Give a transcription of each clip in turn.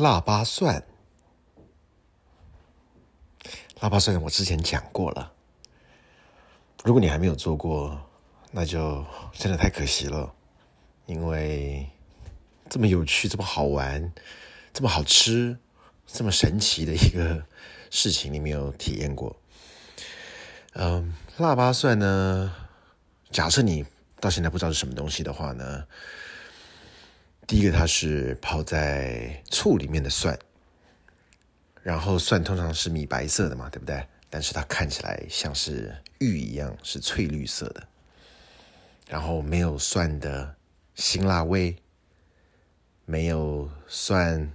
腊八蒜，腊八蒜我之前讲过了。如果你还没有做过，那就真的太可惜了，因为这么有趣、这么好玩、这么好吃、这么神奇的一个事情，你没有体验过。嗯，腊八蒜呢？假设你到现在不知道是什么东西的话呢？第一个，它是泡在醋里面的蒜，然后蒜通常是米白色的嘛，对不对？但是它看起来像是玉一样，是翠绿色的，然后没有蒜的辛辣味，没有蒜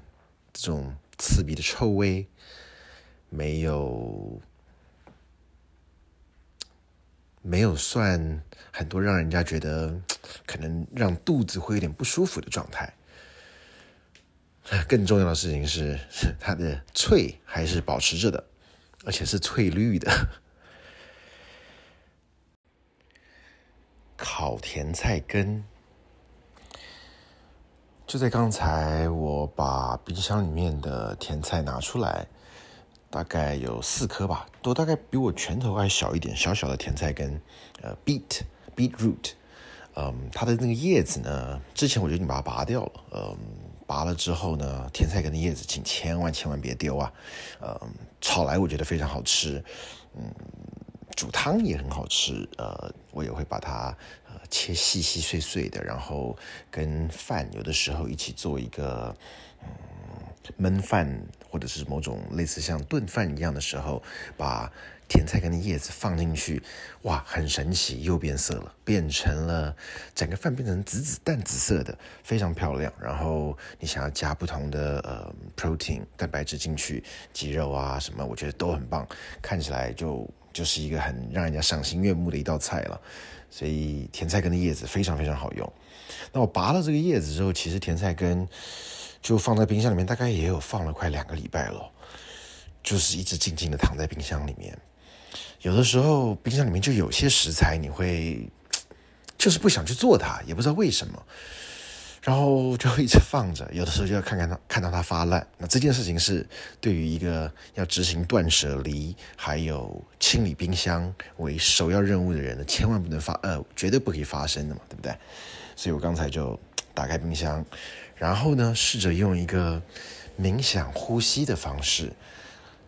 这种刺鼻的臭味，没有。没有算，很多让人家觉得 可能让肚子会有点不舒服的状态。更重要的事情是，它的脆还是保持着的，而且是翠绿的。烤甜菜根，就在刚才，我把冰箱里面的甜菜拿出来。大概有四颗吧，都大概比我拳头还小一点，小小的甜菜根，呃，beet beetroot，嗯，它的那个叶子呢，之前我就已经把它拔掉了，嗯，拔了之后呢，甜菜根的叶子，请千万千万别丢啊，嗯，炒来我觉得非常好吃，嗯，煮汤也很好吃，呃，我也会把它呃切细细碎碎的，然后跟饭有的时候一起做一个，嗯。焖饭或者是某种类似像炖饭一样的时候，把甜菜根的叶子放进去，哇，很神奇，又变色了，变成了整个饭变成紫紫淡紫色的，非常漂亮。然后你想要加不同的呃 protein 蛋白质进去，鸡肉啊什么，我觉得都很棒，看起来就就是一个很让人家赏心悦目的一道菜了。所以甜菜根的叶子非常非常好用。那我拔了这个叶子之后，其实甜菜根。就放在冰箱里面，大概也有放了快两个礼拜了，就是一直静静的躺在冰箱里面。有的时候冰箱里面就有些食材，你会就是不想去做它，也不知道为什么，然后就一直放着。有的时候就要看看它，看到它发烂。那这件事情是对于一个要执行断舍离还有清理冰箱为首要任务的人呢，千万不能发呃，绝对不可以发生的嘛，对不对？所以我刚才就打开冰箱。然后呢，试着用一个冥想呼吸的方式，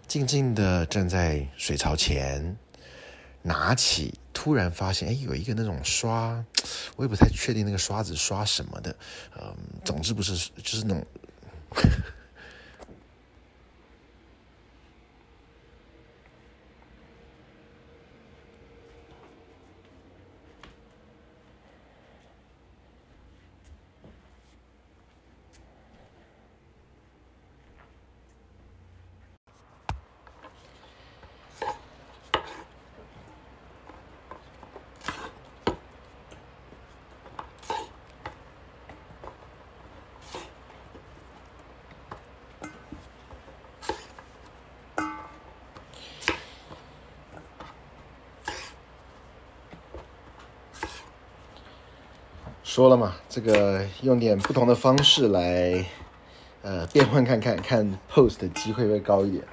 静静的站在水槽前，拿起，突然发现，哎，有一个那种刷，我也不太确定那个刷子刷什么的，嗯，总之不是，就是那种。说了嘛，这个用点不同的方式来，呃，变换看看，看 post 的机会会高一点。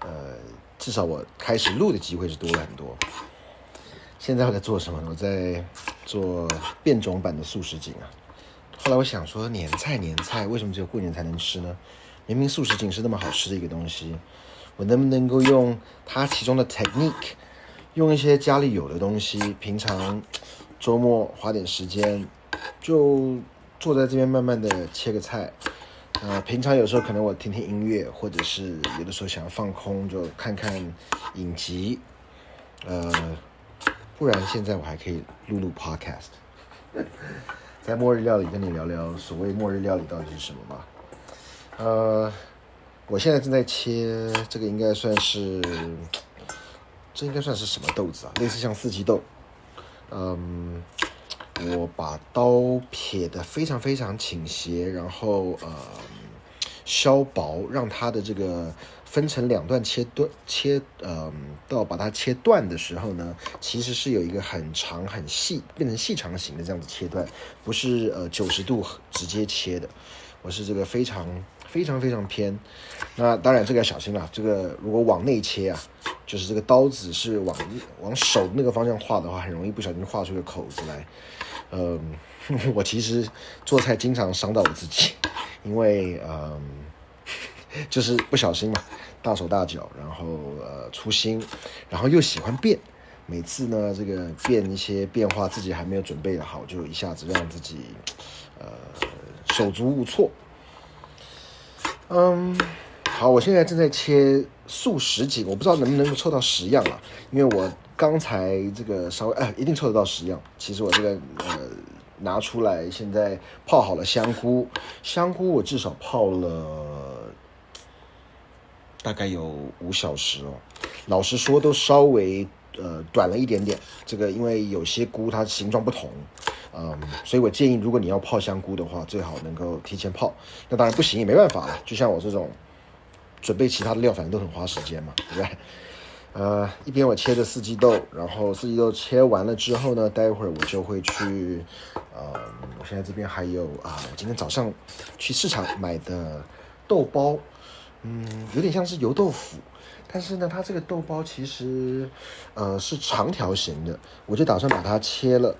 呃，至少我开始录的机会是多了很多。现在我在做什么呢？我在做变种版的素食锦啊。后来我想说，年菜年菜，为什么只有过年才能吃呢？明明素食锦是那么好吃的一个东西，我能不能够用它其中的 technique，用一些家里有的东西，平常周末花点时间。就坐在这边慢慢的切个菜，呃，平常有时候可能我听听音乐，或者是有的时候想要放空，就看看影集，呃，不然现在我还可以录录 podcast，在末日料理跟你聊聊所谓末日料理到底是什么吧。呃，我现在正在切这个，应该算是，这应该算是什么豆子啊？类似像四季豆，嗯。我把刀撇的非常非常倾斜，然后呃削薄，让它的这个分成两段切断切，呃到把它切断的时候呢，其实是有一个很长很细，变成细长型的这样子切断，不是呃九十度直接切的，我是这个非常非常非常偏。那当然这个要小心了，这个如果往内切啊，就是这个刀子是往往手那个方向画的话，很容易不小心画出个口子来。嗯，我其实做菜经常伤到我自己，因为嗯，就是不小心嘛，大手大脚，然后呃粗心，然后又喜欢变。每次呢，这个变一些变化，自己还没有准备好，就一下子让自己，呃，手足无措。嗯，好，我现在正在切素食锦，我不知道能不能够凑到十样啊，因为我刚才这个稍微，哎，一定凑得到十样。其实我这个呃拿出来，现在泡好了香菇，香菇我至少泡了大概有五小时哦。老实说，都稍微。呃，短了一点点，这个因为有些菇它形状不同，嗯，所以我建议如果你要泡香菇的话，最好能够提前泡。那当然不行也没办法了，就像我这种准备其他的料，反正都很花时间嘛，对不对？呃，一边我切着四季豆，然后四季豆切完了之后呢，待会儿我就会去，呃，我现在这边还有啊，我今天早上去市场买的豆包，嗯，有点像是油豆腐。但是呢，它这个豆包其实，呃，是长条形的，我就打算把它切了，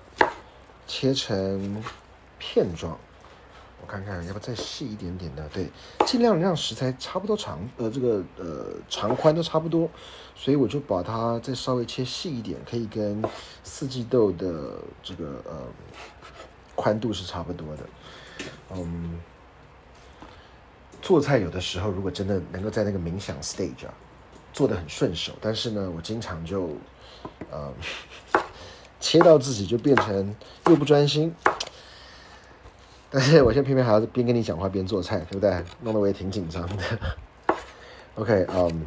切成片状。我看看要不再细一点点的，对，尽量让食材差不多长，呃，这个呃长宽都差不多，所以我就把它再稍微切细一点，可以跟四季豆的这个呃宽度是差不多的。嗯，做菜有的时候如果真的能够在那个冥想 stage 啊。做的很顺手，但是呢，我经常就，呃，切到自己就变成又不专心。但 是我现在偏偏还要边跟你讲话边做菜，对不对？弄得我也挺紧张的。OK，嗯，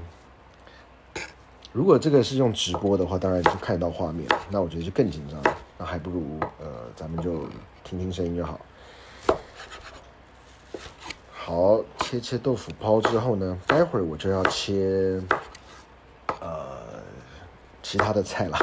如果这个是用直播的话，当然就看得到画面，那我觉得就更紧张。那还不如呃，咱们就听听声音就好。好，切切豆腐泡之后呢，待会儿我就要切。呃，其他的菜了。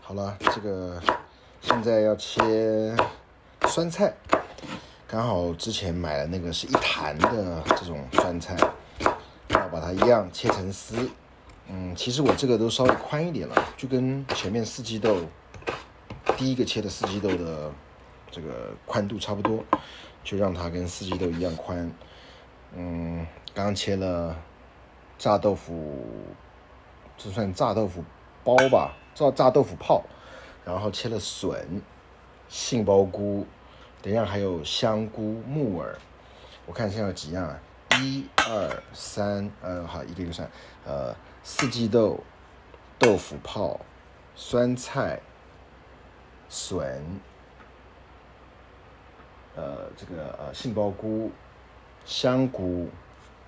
好了，这个现在要切酸菜，刚好之前买的那个是一坛的这种酸菜。然后把它一样切成丝，嗯，其实我这个都稍微宽一点了，就跟前面四季豆第一个切的四季豆的这个宽度差不多，就让它跟四季豆一样宽。嗯，刚切了炸豆腐，这算炸豆腐包吧，炸炸豆腐泡，然后切了笋、杏鲍菇，等一下还有香菇、木耳，我看现在有几样啊？一二三，呃，好，一个一个算，呃，四季豆、豆腐泡、酸菜、笋，呃，这个呃杏鲍菇、香菇、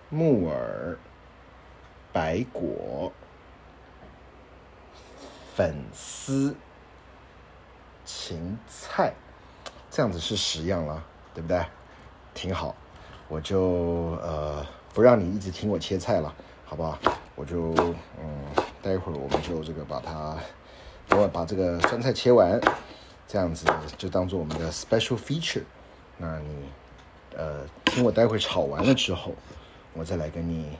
木耳、白果、粉丝、芹菜，这样子是十样了，对不对？挺好。我就呃不让你一直听我切菜了，好不好？我就嗯，待会儿我们就这个把它，等我把这个酸菜切完，这样子就当做我们的 special feature。那你呃听我待会儿炒完了之后，我再来跟你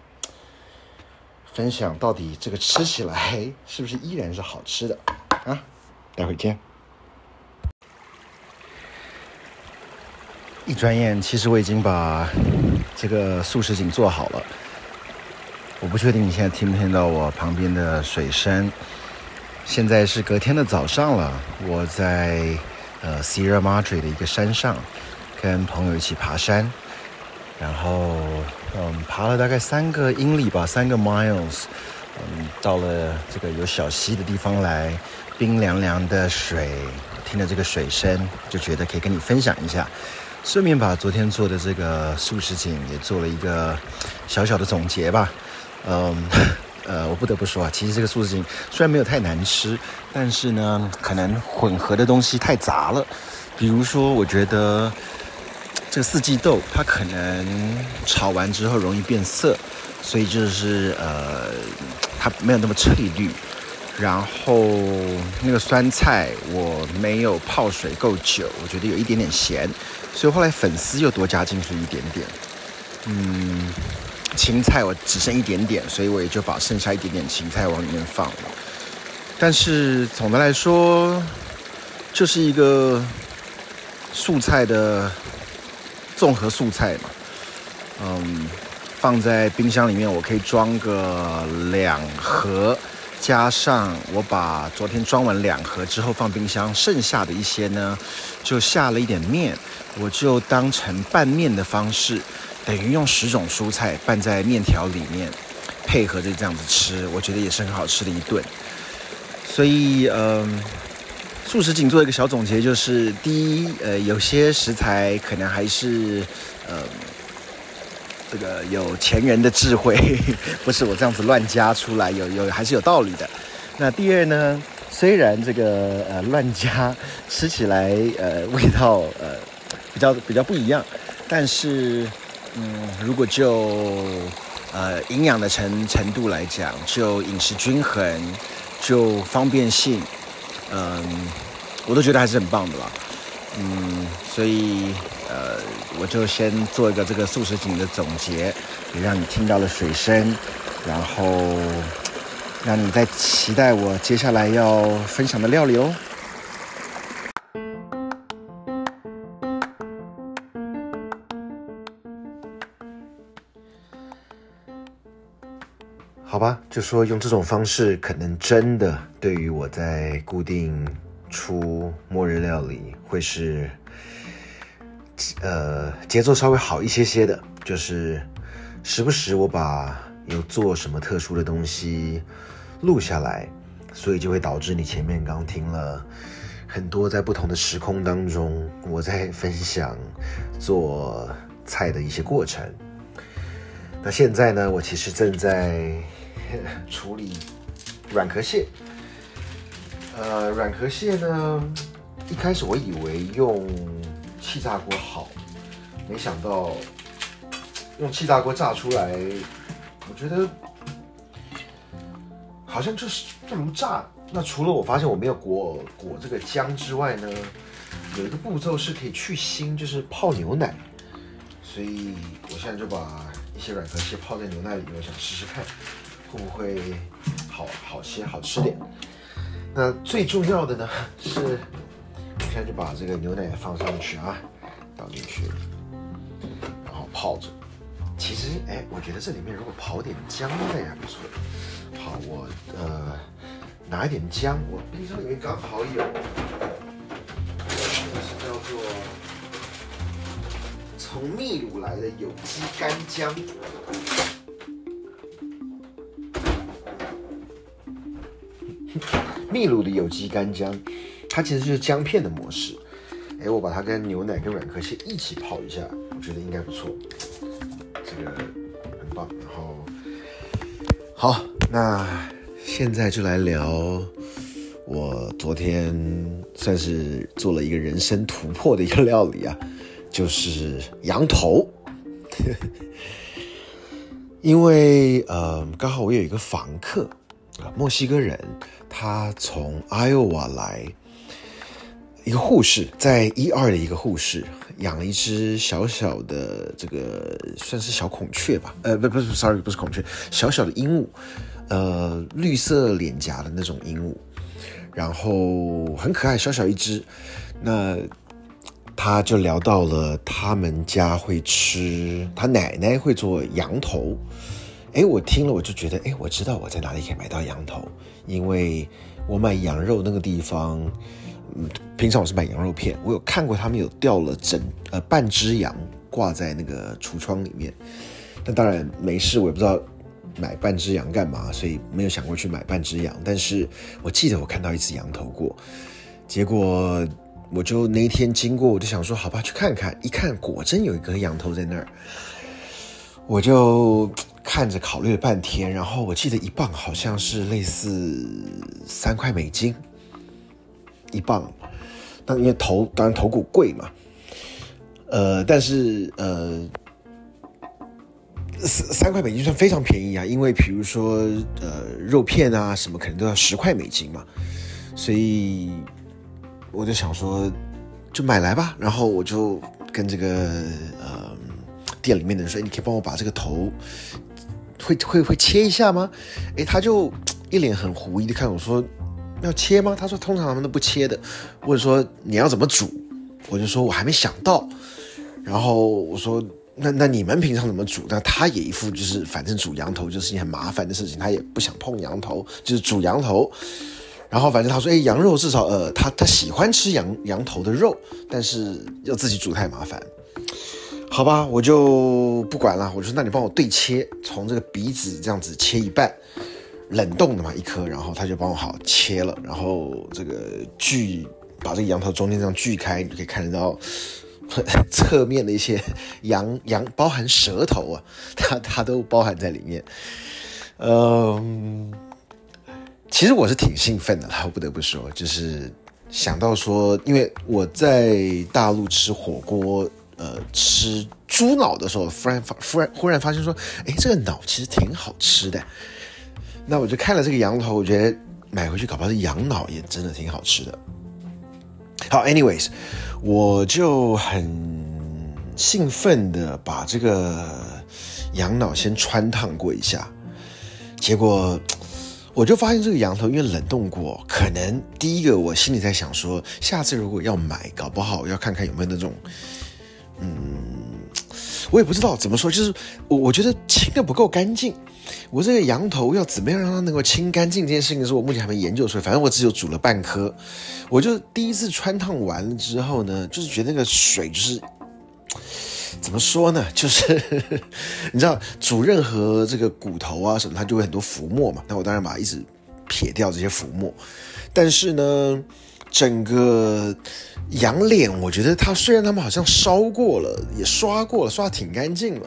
分享到底这个吃起来 是不是依然是好吃的啊？待会儿见。一转眼，其实我已经把这个素食景做好了。我不确定你现在听不听到我旁边的水声。现在是隔天的早上了，我在呃 Sierra Madre 的一个山上，跟朋友一起爬山，然后嗯爬了大概三个英里吧，三个 miles，嗯到了这个有小溪的地方来，冰凉凉的水，听着这个水声，就觉得可以跟你分享一下。顺便把昨天做的这个素食锦也做了一个小小的总结吧。嗯，呃，我不得不说啊，其实这个素食锦虽然没有太难吃，但是呢，可能混合的东西太杂了。比如说，我觉得这个四季豆它可能炒完之后容易变色，所以就是呃，它没有那么翠绿。然后那个酸菜我没有泡水够久，我觉得有一点点咸，所以后来粉丝又多加进去一点点。嗯，芹菜我只剩一点点，所以我也就把剩下一点点芹菜往里面放了。但是总的来说，就是一个素菜的综合素菜嘛。嗯，放在冰箱里面，我可以装个两盒。加上我把昨天装完两盒之后放冰箱，剩下的一些呢，就下了一点面，我就当成拌面的方式，等于用十种蔬菜拌在面条里面，配合着这样子吃，我觉得也是很好吃的一顿。所以，嗯，素食锦做一个小总结，就是第一，呃，有些食材可能还是，呃。这个有前人的智慧，不是我这样子乱加出来，有有还是有道理的。那第二呢，虽然这个呃乱加吃起来呃味道呃比较比较不一样，但是嗯如果就呃营养的程程度来讲，就饮食均衡，就方便性，嗯，我都觉得还是很棒的啦。嗯，所以。呃，我就先做一个这个素食景的总结，也让你听到了水声，然后让你在期待我接下来要分享的料理哦。好吧，就说用这种方式，可能真的对于我在固定出末日料理会是。呃，节奏稍微好一些些的，就是时不时我把有做什么特殊的东西录下来，所以就会导致你前面刚听了很多在不同的时空当中我在分享做菜的一些过程。那现在呢，我其实正在处理软壳蟹。呃，软壳蟹呢，一开始我以为用。气炸锅好，没想到用气炸锅炸出来，我觉得好像就是不如炸。那除了我发现我没有裹裹这个姜之外呢，有一个步骤是可以去腥，就是泡牛奶。所以我现在就把一些软壳蟹泡在牛奶里，我想试试看会不会好好些、好吃点。那最重要的呢是。现在就把这个牛奶放上去啊，倒进去，然后泡着。其实，哎，我觉得这里面如果泡点姜的也不错。好，我呃拿一点姜，我冰箱里面刚好有，这是叫做从秘鲁来的有机干姜。秘鲁的有机干姜。它其实就是姜片的模式，哎，我把它跟牛奶跟软壳蟹一起泡一下，我觉得应该不错，这个很棒。然后，好，那现在就来聊我昨天算是做了一个人生突破的一个料理啊，就是羊头。因为呃，刚好我有一个房客啊，墨西哥人，他从 Iowa 来。一个护士在一二的一个护士养了一只小小的这个算是小孔雀吧，呃不不是，sorry 不是孔雀，小小的鹦鹉，呃绿色脸颊的那种鹦鹉，然后很可爱，小小一只。那他就聊到了他们家会吃，他奶奶会做羊头。哎，我听了我就觉得，哎，我知道我在哪里可以买到羊头，因为我买羊肉那个地方。嗯，平常我是买羊肉片，我有看过他们有掉了整呃半只羊挂在那个橱窗里面，但当然没事，我也不知道买半只羊干嘛，所以没有想过去买半只羊。但是我记得我看到一只羊头过，结果我就那一天经过，我就想说好吧去看看，一看果真有一个羊头在那儿，我就看着考虑了半天，然后我记得一磅好像是类似三块美金。一磅，但因为头当然头骨贵嘛，呃，但是呃，三三块美金算非常便宜啊，因为比如说呃肉片啊什么可能都要十块美金嘛，所以我就想说就买来吧，然后我就跟这个呃店里面的人说，你可以帮我把这个头会会会切一下吗？诶，他就一脸很狐疑的看我说要切吗？他说通常他们都不切的，或者说你要怎么煮？我就说我还没想到。然后我说，那那你们平常怎么煮？那他也一副就是反正煮羊头就是一件很麻烦的事情，他也不想碰羊头，就是煮羊头。然后反正他说，哎，羊肉至少呃，他他喜欢吃羊羊头的肉，但是要自己煮太麻烦。好吧，我就不管了。我说，那你帮我对切，从这个鼻子这样子切一半，冷冻的嘛一颗，然后他就帮我好切了，然后这个锯把这个羊头中间这样锯开，你就可以看得到。侧面的一些羊羊包含舌头啊，它它都包含在里面。嗯，其实我是挺兴奋的，我不得不说，就是想到说，因为我在大陆吃火锅，呃，吃猪脑的时候，忽然发忽然忽然发现说，哎，这个脑其实挺好吃的。那我就看了这个羊头，我觉得买回去搞不好这羊脑也真的挺好吃的。好，anyways。我就很兴奋的把这个羊脑先穿烫过一下，结果我就发现这个羊头因为冷冻过，可能第一个我心里在想说，下次如果要买，搞不好要看看有没有那种，嗯，我也不知道怎么说，就是我我觉得清的不够干净。我这个羊头要怎么样让它能够清干净？这件事情是我目前还没研究出来。反正我只有煮了半颗，我就第一次穿烫完了之后呢，就是觉得那个水就是 怎么说呢？就是 你知道煮任何这个骨头啊什么，它就会很多浮沫嘛。那我当然把它一直撇掉这些浮沫，但是呢，整个羊脸，我觉得它虽然他们好像烧过了，也刷过了，刷挺干净了，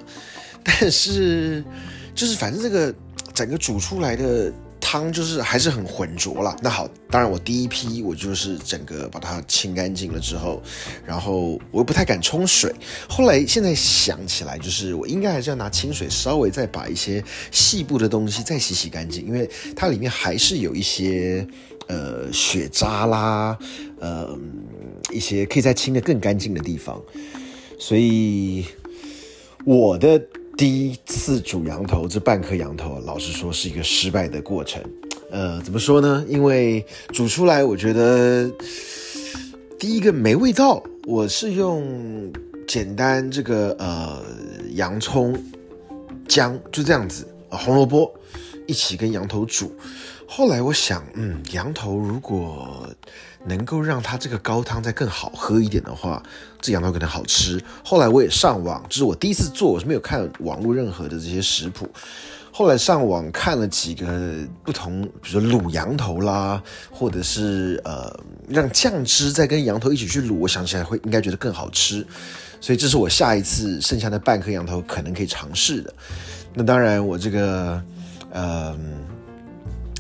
但是。就是反正这个整个煮出来的汤就是还是很浑浊了。那好，当然我第一批我就是整个把它清干净了之后，然后我又不太敢冲水。后来现在想起来，就是我应该还是要拿清水稍微再把一些细部的东西再洗洗干净，因为它里面还是有一些呃血渣啦，呃一些可以再清的更干净的地方。所以我的。第一次煮羊头，这半颗羊头，老实说是一个失败的过程。呃，怎么说呢？因为煮出来，我觉得第一个没味道。我是用简单这个呃洋葱、姜就这样子，红萝卜一起跟羊头煮。后来我想，嗯，羊头如果能够让它这个高汤再更好喝一点的话，这羊头可能好吃。后来我也上网，就是我第一次做，我是没有看网络任何的这些食谱。后来上网看了几个不同，比如说卤羊头啦，或者是呃让酱汁再跟羊头一起去卤，我想起来会应该觉得更好吃。所以这是我下一次剩下的半颗羊头可能可以尝试的。那当然，我这个嗯。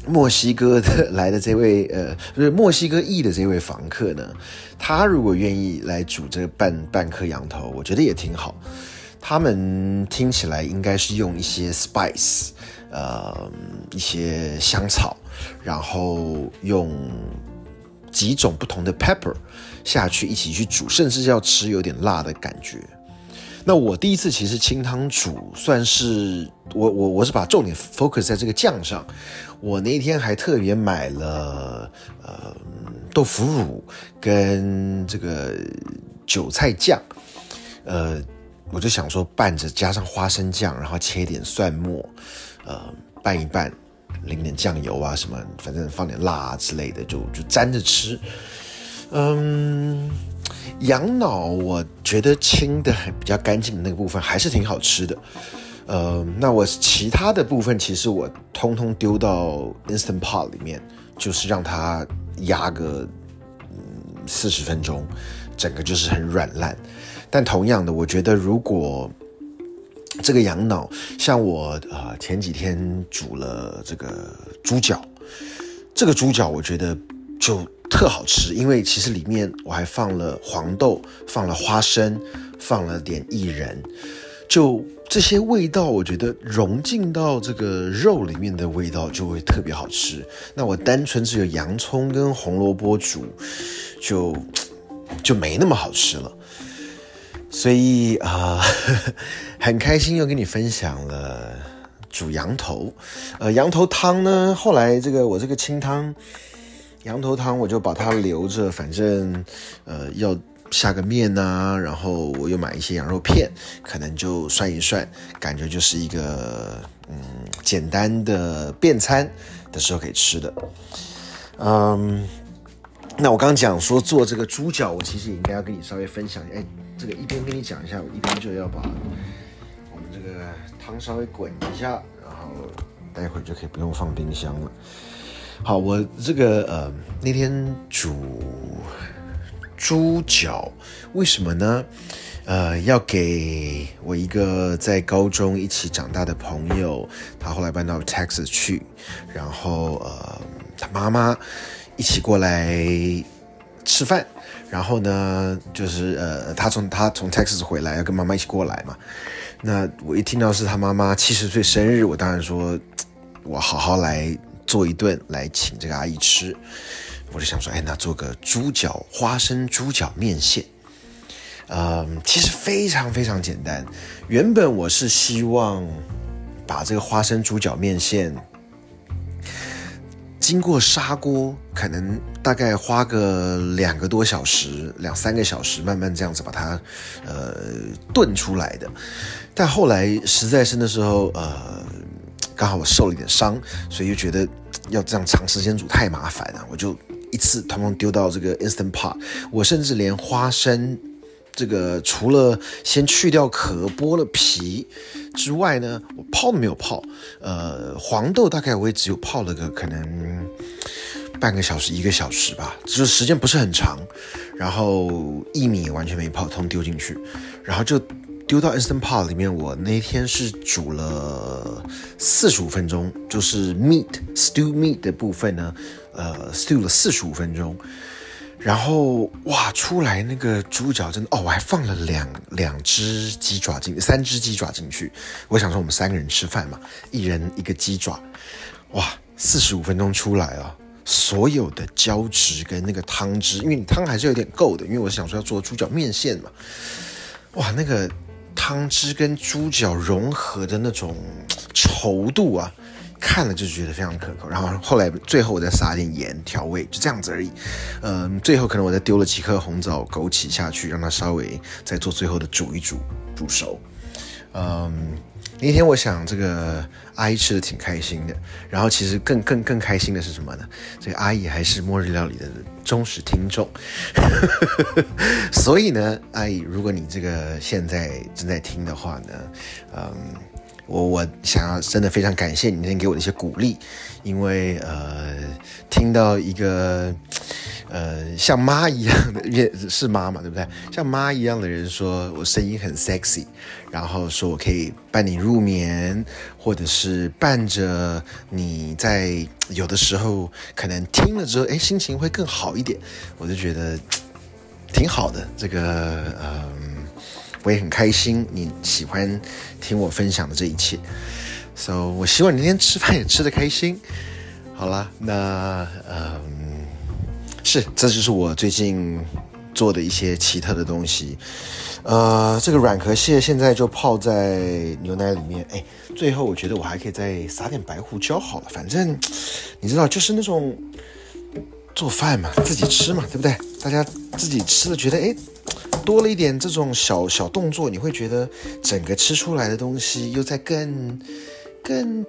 墨西哥的来的这位，呃，就是墨西哥裔的这位房客呢，他如果愿意来煮这半半颗羊头，我觉得也挺好。他们听起来应该是用一些 spice，呃，一些香草，然后用几种不同的 pepper 下去一起去煮，甚至要吃有点辣的感觉。那我第一次其实清汤煮，算是我我我是把重点 focus 在这个酱上。我那天还特别买了呃豆腐乳跟这个韭菜酱，呃，我就想说拌着加上花生酱，然后切一点蒜末，呃，拌一拌，淋点酱油啊什么，反正放点辣之类的，就就沾着吃，嗯。羊脑，我觉得清的很比较干净的那个部分还是挺好吃的。呃，那我其他的部分其实我通通丢到 instant pot 里面，就是让它压个四十分钟，整个就是很软烂。但同样的，我觉得如果这个羊脑像我啊前几天煮了这个猪脚，这个猪脚我觉得就。特好吃，因为其实里面我还放了黄豆，放了花生，放了点薏仁，就这些味道，我觉得融进到这个肉里面的味道就会特别好吃。那我单纯只有洋葱跟红萝卜煮，就 就没那么好吃了。所以啊，很开心又跟你分享了煮羊头。呃，羊头汤呢，后来这个我这个清汤羊头汤，我就把它留着，反正呃要。下个面呐，然后我又买一些羊肉片，可能就涮一涮，感觉就是一个嗯简单的便餐的时候可以吃的。嗯，那我刚刚讲说做这个猪脚，我其实也应该要跟你稍微分享，哎，这个一边跟你讲一下，我一边就要把我们这个汤稍微滚一下，然后待会儿就可以不用放冰箱了。好，我这个呃那天煮。猪脚，为什么呢？呃，要给我一个在高中一起长大的朋友，他后来搬到 Texas 去，然后呃，他妈妈一起过来吃饭，然后呢，就是呃，他从他从 Texas 回来，要跟妈妈一起过来嘛。那我一听到是他妈妈七十岁生日，我当然说，我好好来做一顿来请这个阿姨吃。我就想说，哎，那做个猪脚花生猪脚面线，嗯，其实非常非常简单。原本我是希望把这个花生猪脚面线经过砂锅，可能大概花个两个多小时、两三个小时，慢慢这样子把它呃炖出来的。但后来实在是那时候呃，刚好我受了一点伤，所以就觉得要这样长时间煮太麻烦了，我就。一次通通丢到这个 instant pot，我甚至连花生这个除了先去掉壳剥了皮之外呢，我泡都没有泡。呃，黄豆大概我也只有泡了个可能半个小时一个小时吧，就是时间不是很长。然后薏米完全没泡，通丢进去，然后就丢到 instant pot 里面。我那天是煮了四十五分钟，就是 meat stew meat 的部分呢。呃，stew 了四十五分钟，然后哇，出来那个猪脚真的哦，我还放了两两只鸡爪进，三只鸡爪进去。我想说我们三个人吃饭嘛，一人一个鸡爪，哇，四十五分钟出来啊，所有的胶质跟那个汤汁，因为你汤还是有点够的，因为我想说要做猪脚面线嘛，哇，那个汤汁跟猪脚融合的那种稠度啊。看了就觉得非常可口，然后后来最后我再撒点盐调味，就这样子而已。嗯，最后可能我再丢了几颗红枣、枸杞下去，让它稍微再做最后的煮一煮，煮熟。嗯，那天我想这个阿姨吃的挺开心的，然后其实更更更开心的是什么呢？这个阿姨还是末日料理的忠实听众，所以呢，阿姨，如果你这个现在正在听的话呢，嗯。我我想要真的非常感谢你那天给我的一些鼓励，因为呃听到一个呃像妈一样的，也是妈妈对不对？像妈一样的人说我声音很 sexy，然后说我可以伴你入眠，或者是伴着你在有的时候可能听了之后，哎心情会更好一点，我就觉得挺好的。这个嗯。我也很开心你喜欢听我分享的这一切，so 我希望你今天吃饭也吃得开心。好了，那嗯，是，这就是我最近做的一些奇特的东西。呃，这个软壳蟹现在就泡在牛奶里面。哎，最后我觉得我还可以再撒点白胡椒。好了，反正你知道，就是那种做饭嘛，自己吃嘛，对不对？大家自己吃了觉得哎。多了一点这种小小动作，你会觉得整个吃出来的东西又在更更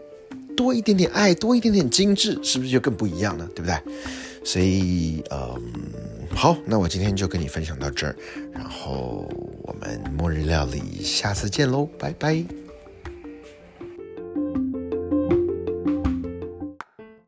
多一点点爱，多一点点精致，是不是就更不一样了？对不对？所以，嗯，好，那我今天就跟你分享到这儿，然后我们末日料理下次见喽，拜拜。